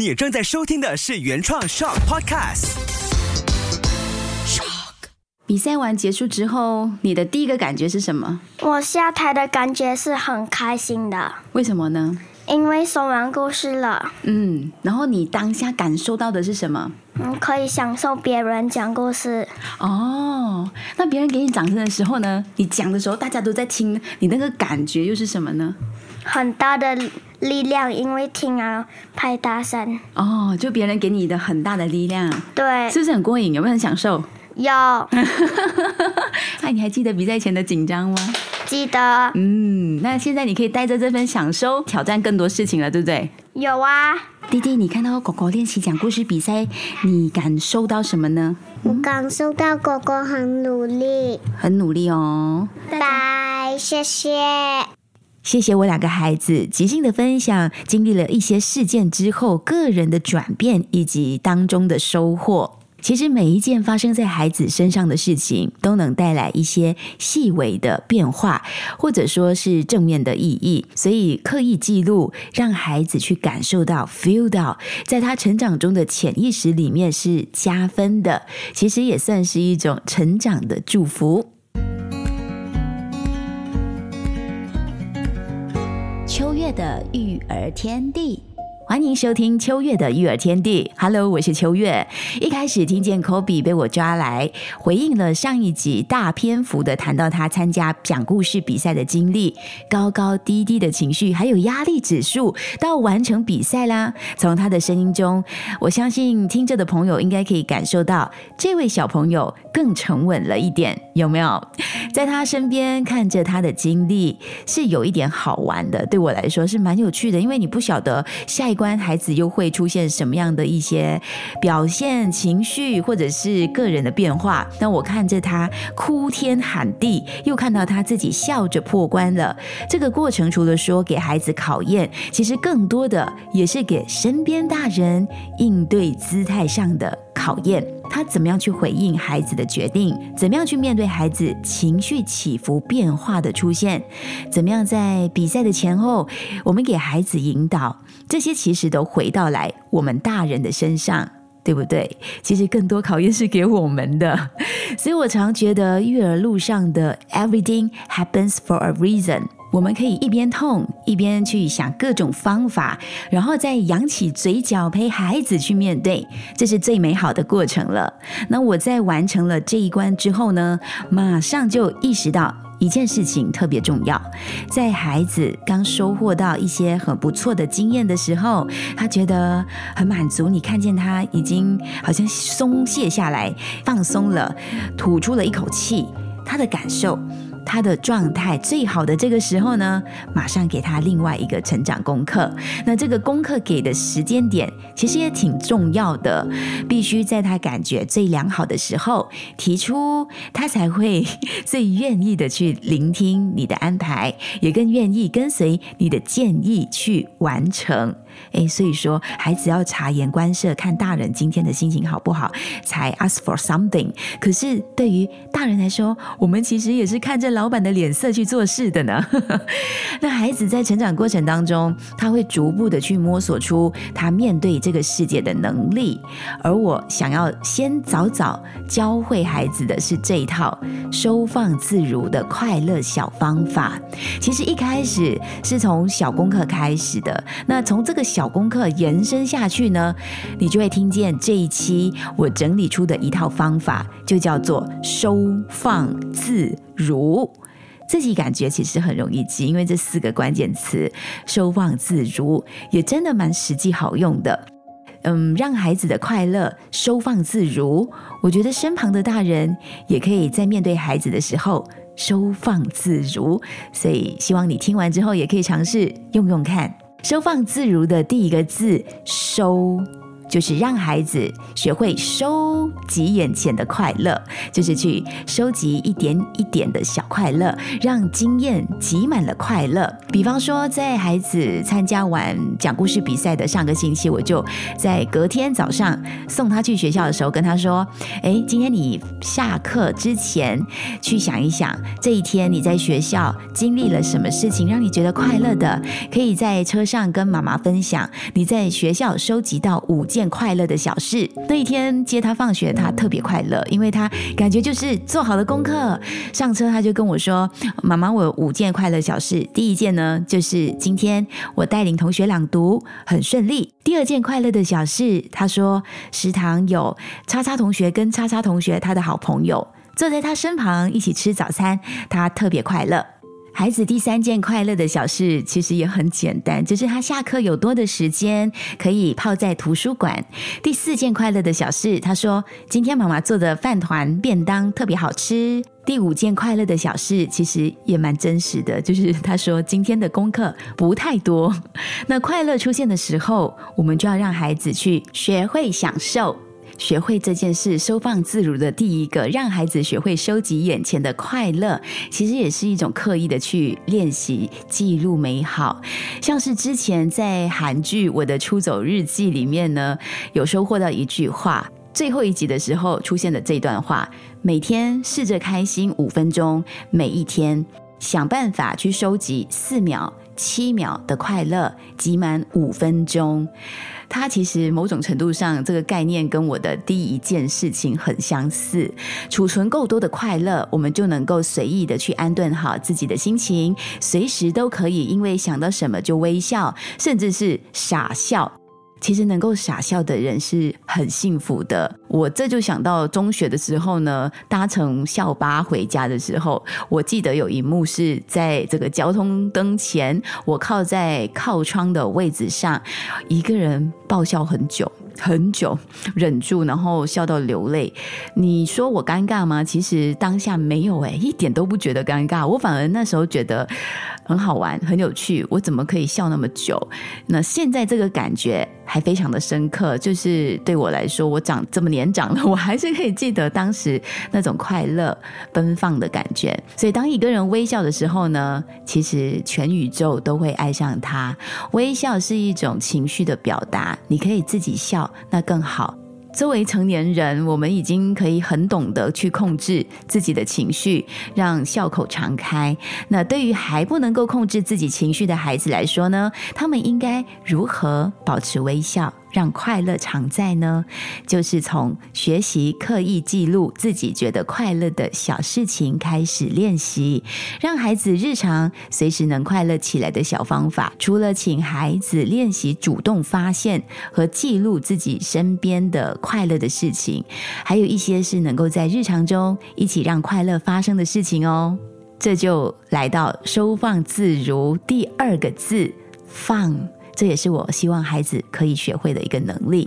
你正在收听的是原创 Shock Podcast。比赛完结束之后，你的第一个感觉是什么？我下台的感觉是很开心的，为什么呢？因为说完故事了，嗯，然后你当下感受到的是什么？嗯，可以享受别人讲故事。哦，那别人给你掌声的时候呢？你讲的时候大家都在听，你那个感觉又是什么呢？很大的力量，因为听啊拍大声。哦，就别人给你的很大的力量，对，是不是很过瘾？有没有很享受？有 哎，你还记得比赛前的紧张吗？记得嗯，那现在你可以带着这份享受挑战更多事情了，对不对？有啊，弟弟，你看到狗狗练习讲故事比赛，你感受到什么呢？我感受到狗狗很努力。很努力哦。拜，谢谢。谢谢我两个孩子即兴的分享，经历了一些事件之后，个人的转变以及当中的收获。其实每一件发生在孩子身上的事情，都能带来一些细微的变化，或者说是正面的意义。所以刻意记录，让孩子去感受到、feel 到，在他成长中的潜意识里面是加分的。其实也算是一种成长的祝福。的育儿天地。欢迎收听秋月的育儿天地。Hello，我是秋月。一开始听见 Kobe 被我抓来回应了上一集大篇幅的谈到他参加讲故事比赛的经历，高高低低的情绪，还有压力指数，到完成比赛啦。从他的声音中，我相信听着的朋友应该可以感受到，这位小朋友更沉稳了一点，有没有？在他身边看着他的经历，是有一点好玩的。对我来说是蛮有趣的，因为你不晓得下一关孩子又会出现什么样的一些表现、情绪，或者是个人的变化。那我看着他哭天喊地，又看到他自己笑着破关了。这个过程除了说给孩子考验，其实更多的也是给身边大人应对姿态上的考验。他怎么样去回应孩子的决定？怎么样去面对孩子情绪起伏变化的出现？怎么样在比赛的前后，我们给孩子引导？这些其其实都回到来我们大人的身上，对不对？其实更多考验是给我们的，所以我常觉得育儿路上的 everything happens for a reason。我们可以一边痛一边去想各种方法，然后再扬起嘴角陪孩子去面对，这是最美好的过程了。那我在完成了这一关之后呢，马上就意识到一件事情特别重要，在孩子刚收获到一些很不错的经验的时候，他觉得很满足。你看见他已经好像松懈下来，放松了，吐出了一口气，他的感受。他的状态最好的这个时候呢，马上给他另外一个成长功课。那这个功课给的时间点其实也挺重要的，必须在他感觉最良好的时候提出，他才会 最愿意的去聆听你的安排，也更愿意跟随你的建议去完成。诶，所以说孩子要察言观色，看大人今天的心情好不好，才 ask for something。可是对于大人来说，我们其实也是看着老板的脸色去做事的呢。那孩子在成长过程当中，他会逐步的去摸索出他面对这个世界的能力。而我想要先早早教会孩子的是这一套收放自如的快乐小方法。其实一开始是从小功课开始的，那从这个小功课延伸下去呢，你就会听见这一期我整理出的一套方法，就叫做收放自如。自己感觉其实很容易记，因为这四个关键词“收放自如”也真的蛮实际好用的。嗯，让孩子的快乐收放自如，我觉得身旁的大人也可以在面对孩子的时候收放自如。所以希望你听完之后也可以尝试用用看。收放自如的第一个字“收”，就是让孩子学会收集眼前的快乐，就是去收集一点一点的小快乐，让经验挤满了快乐。比方说，在孩子参加完讲故事比赛的上个星期，我就在隔天早上送他去学校的时候，跟他说：“哎，今天你下课之前去想一想，这一天你在学校经历了什么事情，让你觉得快乐的，可以在车上跟妈妈分享。你在学校收集到五件。”件快乐的小事。那一天接他放学，他特别快乐，因为他感觉就是做好了功课。上车他就跟我说：“妈妈，我有五件快乐小事。第一件呢，就是今天我带领同学朗读很顺利。第二件快乐的小事，他说食堂有叉叉同学跟叉叉同学他的好朋友坐在他身旁一起吃早餐，他特别快乐。”孩子第三件快乐的小事其实也很简单，就是他下课有多的时间可以泡在图书馆。第四件快乐的小事，他说今天妈妈做的饭团便当特别好吃。第五件快乐的小事其实也蛮真实的，就是他说今天的功课不太多。那快乐出现的时候，我们就要让孩子去学会享受。学会这件事，收放自如的第一个，让孩子学会收集眼前的快乐，其实也是一种刻意的去练习记录美好。像是之前在韩剧《我的出走日记》里面呢，有收获到一句话，最后一集的时候出现的这段话：每天试着开心五分钟，每一天想办法去收集四秒、七秒的快乐，集满五分钟。它其实某种程度上，这个概念跟我的第一件事情很相似。储存够多的快乐，我们就能够随意的去安顿好自己的心情，随时都可以因为想到什么就微笑，甚至是傻笑。其实能够傻笑的人是很幸福的。我这就想到中学的时候呢，搭乘校巴回家的时候，我记得有一幕是在这个交通灯前，我靠在靠窗的位置上，一个人爆笑很久。很久忍住，然后笑到流泪。你说我尴尬吗？其实当下没有哎，一点都不觉得尴尬。我反而那时候觉得很好玩、很有趣。我怎么可以笑那么久？那现在这个感觉还非常的深刻。就是对我来说，我长这么年长了，我还是可以记得当时 那种快乐奔放的感觉。所以当一个人微笑的时候呢，其实全宇宙都会爱上他。微笑是一种情绪的表达，你可以自己笑。那更好。作为成年人，我们已经可以很懂得去控制自己的情绪，让笑口常开。那对于还不能够控制自己情绪的孩子来说呢？他们应该如何保持微笑？让快乐常在呢，就是从学习刻意记录自己觉得快乐的小事情开始练习，让孩子日常随时能快乐起来的小方法。除了请孩子练习主动发现和记录自己身边的快乐的事情，还有一些是能够在日常中一起让快乐发生的事情哦。这就来到收放自如第二个字放。这也是我希望孩子可以学会的一个能力，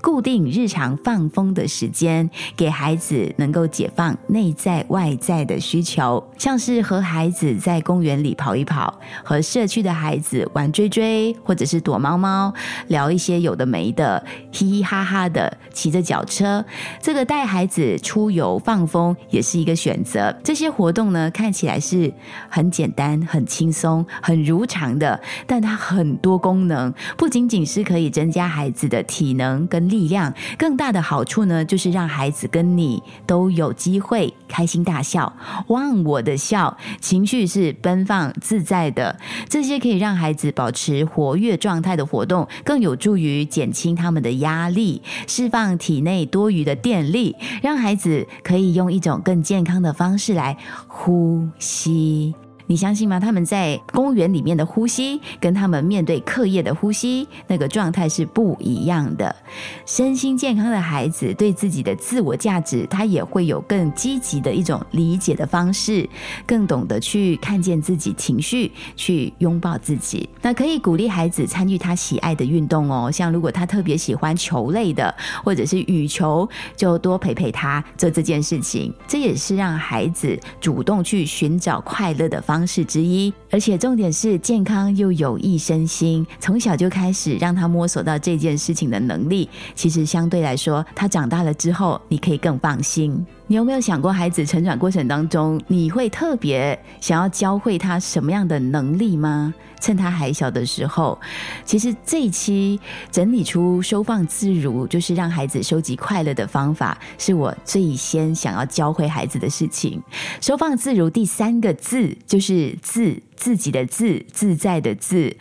固定日常放风的时间，给孩子能够解放内在外在的需求，像是和孩子在公园里跑一跑，和社区的孩子玩追追，或者是躲猫猫，聊一些有的没的，嘻嘻哈哈的骑着脚车。这个带孩子出游放风也是一个选择。这些活动呢，看起来是很简单、很轻松、很如常的，但它很多功能。能不仅仅是可以增加孩子的体能跟力量，更大的好处呢，就是让孩子跟你都有机会开心大笑，忘我的笑，情绪是奔放自在的。这些可以让孩子保持活跃状态的活动，更有助于减轻他们的压力，释放体内多余的电力，让孩子可以用一种更健康的方式来呼吸。你相信吗？他们在公园里面的呼吸，跟他们面对课业的呼吸，那个状态是不一样的。身心健康的孩子，对自己的自我价值，他也会有更积极的一种理解的方式，更懂得去看见自己情绪，去拥抱自己。那可以鼓励孩子参与他喜爱的运动哦，像如果他特别喜欢球类的，或者是羽球，就多陪陪他做这件事情。这也是让孩子主动去寻找快乐的方。方式之一。而且重点是健康又有益身心，从小就开始让他摸索到这件事情的能力，其实相对来说，他长大了之后，你可以更放心。你有没有想过，孩子成长过程当中，你会特别想要教会他什么样的能力吗？趁他还小的时候，其实这一期整理出收放自如，就是让孩子收集快乐的方法，是我最先想要教会孩子的事情。收放自如第三个字就是自自己的自自在的自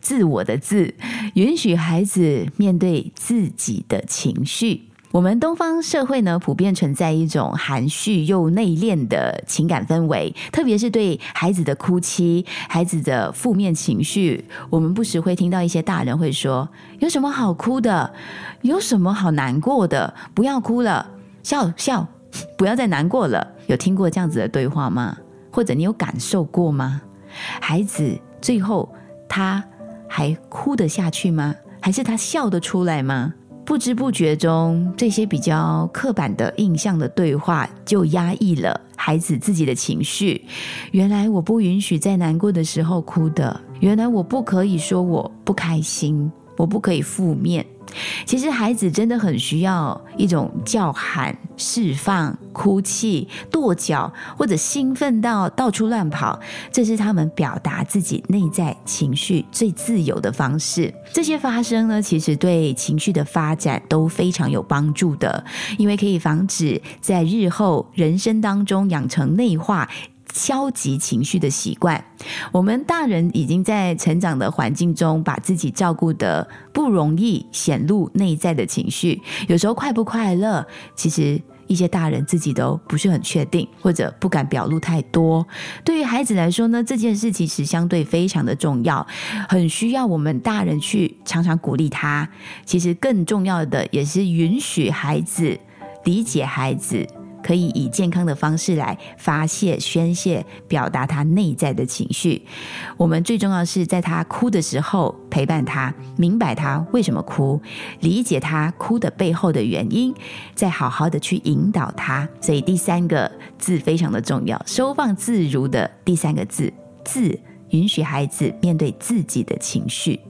自我的自，允许孩子面对自己的情绪。我们东方社会呢，普遍存在一种含蓄又内敛的情感氛围，特别是对孩子的哭泣、孩子的负面情绪，我们不时会听到一些大人会说：“有什么好哭的？有什么好难过的？不要哭了，笑笑，不要再难过了。”有听过这样子的对话吗？或者你有感受过吗？孩子最后他还哭得下去吗？还是他笑得出来吗？不知不觉中，这些比较刻板的印象的对话，就压抑了孩子自己的情绪。原来我不允许在难过的时候哭的，原来我不可以说我不开心，我不可以负面。其实孩子真的很需要一种叫喊、释放、哭泣、跺脚，或者兴奋到到处乱跑，这是他们表达自己内在情绪最自由的方式。这些发生呢，其实对情绪的发展都非常有帮助的，因为可以防止在日后人生当中养成内化。消极情绪的习惯，我们大人已经在成长的环境中，把自己照顾的不容易显露内在的情绪。有时候快不快乐，其实一些大人自己都不是很确定，或者不敢表露太多。对于孩子来说呢，这件事其实相对非常的重要，很需要我们大人去常常鼓励他。其实更重要的也是允许孩子理解孩子。可以以健康的方式来发泄、宣泄、表达他内在的情绪。我们最重要是在他哭的时候陪伴他，明白他为什么哭，理解他哭的背后的原因，再好好的去引导他。所以第三个字非常的重要，收放自如的第三个字“自”，允许孩子面对自己的情绪。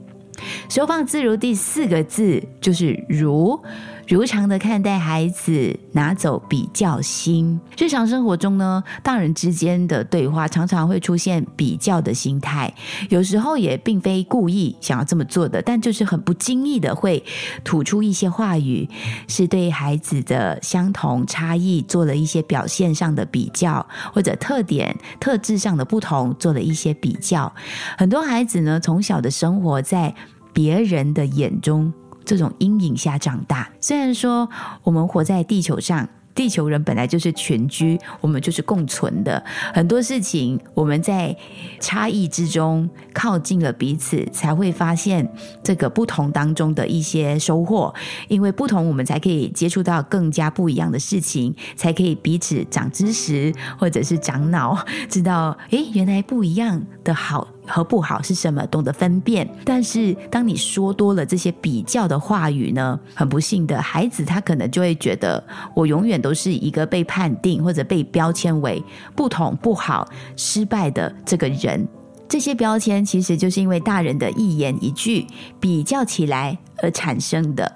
收放自如第四个字就是“如”。如常的看待孩子，拿走比较心。日常生活中呢，大人之间的对话常常会出现比较的心态，有时候也并非故意想要这么做的，但就是很不经意的会吐出一些话语，是对孩子的相同差异做了一些表现上的比较，或者特点特质上的不同做了一些比较。很多孩子呢，从小的生活在别人的眼中。这种阴影下长大，虽然说我们活在地球上。地球人本来就是群居，我们就是共存的。很多事情，我们在差异之中靠近了彼此，才会发现这个不同当中的一些收获。因为不同，我们才可以接触到更加不一样的事情，才可以彼此长知识，或者是长脑，知道诶，原来不一样的好和不好是什么，懂得分辨。但是，当你说多了这些比较的话语呢，很不幸的孩子，他可能就会觉得我永远。都是一个被判定或者被标签为不同、不好、失败的这个人。这些标签其实就是因为大人的一言一句比较起来而产生的。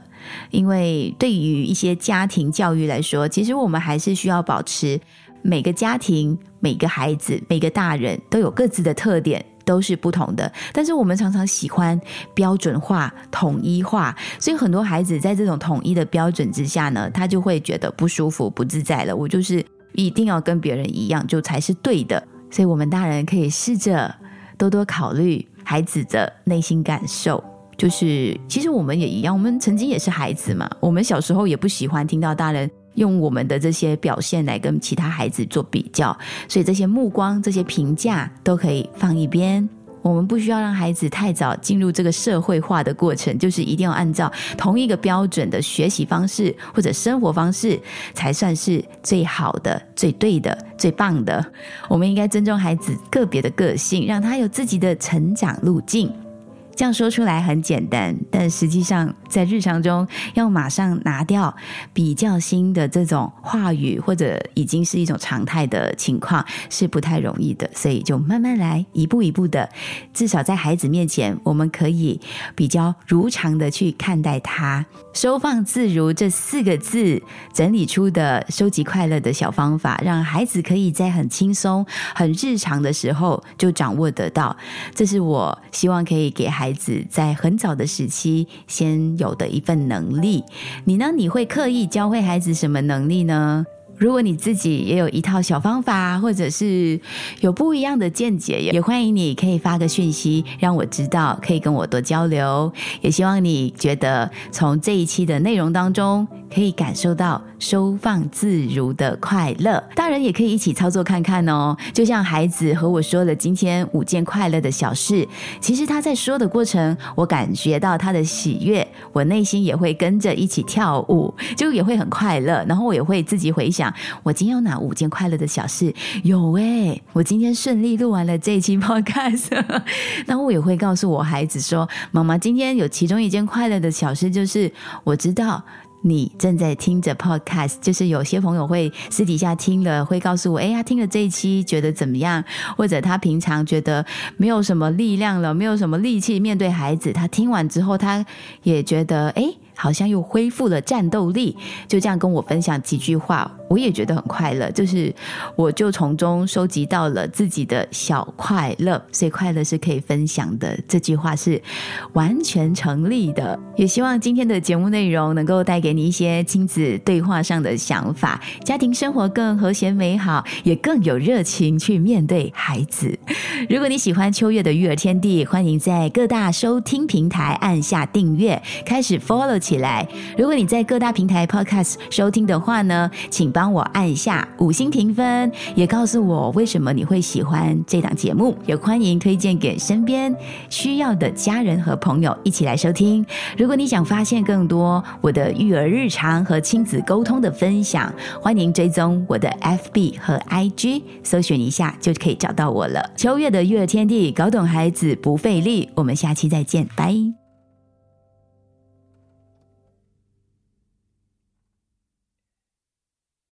因为对于一些家庭教育来说，其实我们还是需要保持每个家庭、每个孩子、每个大人都有各自的特点。都是不同的，但是我们常常喜欢标准化、统一化，所以很多孩子在这种统一的标准之下呢，他就会觉得不舒服、不自在了。我就是一定要跟别人一样，就才是对的。所以，我们大人可以试着多多考虑孩子的内心感受。就是，其实我们也一样，我们曾经也是孩子嘛。我们小时候也不喜欢听到大人用我们的这些表现来跟其他孩子做比较，所以这些目光、这些评价都可以放一边。我们不需要让孩子太早进入这个社会化的过程，就是一定要按照同一个标准的学习方式或者生活方式才算是最好的、最对的、最棒的。我们应该尊重孩子个别的个性，让他有自己的成长路径。这样说出来很简单，但实际上在日常中要马上拿掉比较新的这种话语，或者已经是一种常态的情况，是不太容易的。所以就慢慢来，一步一步的，至少在孩子面前，我们可以比较如常的去看待他。收放自如这四个字整理出的收集快乐的小方法，让孩子可以在很轻松、很日常的时候就掌握得到。这是我希望可以给孩孩子在很早的时期先有的一份能力。你呢？你会刻意教会孩子什么能力呢？如果你自己也有一套小方法，或者是有不一样的见解，也欢迎你可以发个讯息让我知道，可以跟我多交流。也希望你觉得从这一期的内容当中，可以感受到收放自如的快乐。大人也可以一起操作看看哦。就像孩子和我说了今天五件快乐的小事，其实他在说的过程，我感觉到他的喜悦，我内心也会跟着一起跳舞，就也会很快乐。然后我也会自己回想。我今天有哪五件快乐的小事？有哎，我今天顺利录完了这一期 podcast，那我也会告诉我孩子说：“妈妈今天有其中一件快乐的小事，就是我知道你正在听着 podcast，就是有些朋友会私底下听了，会告诉我，哎呀，听了这一期觉得怎么样？或者他平常觉得没有什么力量了，没有什么力气面对孩子，他听完之后，他也觉得哎。”好像又恢复了战斗力，就这样跟我分享几句话，我也觉得很快乐。就是我就从中收集到了自己的小快乐，所以快乐是可以分享的。这句话是完全成立的。也希望今天的节目内容能够带给你一些亲子对话上的想法，家庭生活更和谐美好，也更有热情去面对孩子。如果你喜欢秋月的育儿天地，欢迎在各大收听平台按下订阅，开始 follow。起来！如果你在各大平台 Podcast 收听的话呢，请帮我按下五星评分，也告诉我为什么你会喜欢这档节目，也欢迎推荐给身边需要的家人和朋友一起来收听。如果你想发现更多我的育儿日常和亲子沟通的分享，欢迎追踪我的 FB 和 IG，搜寻一下就可以找到我了。秋月的育儿天地，搞懂孩子不费力。我们下期再见，拜。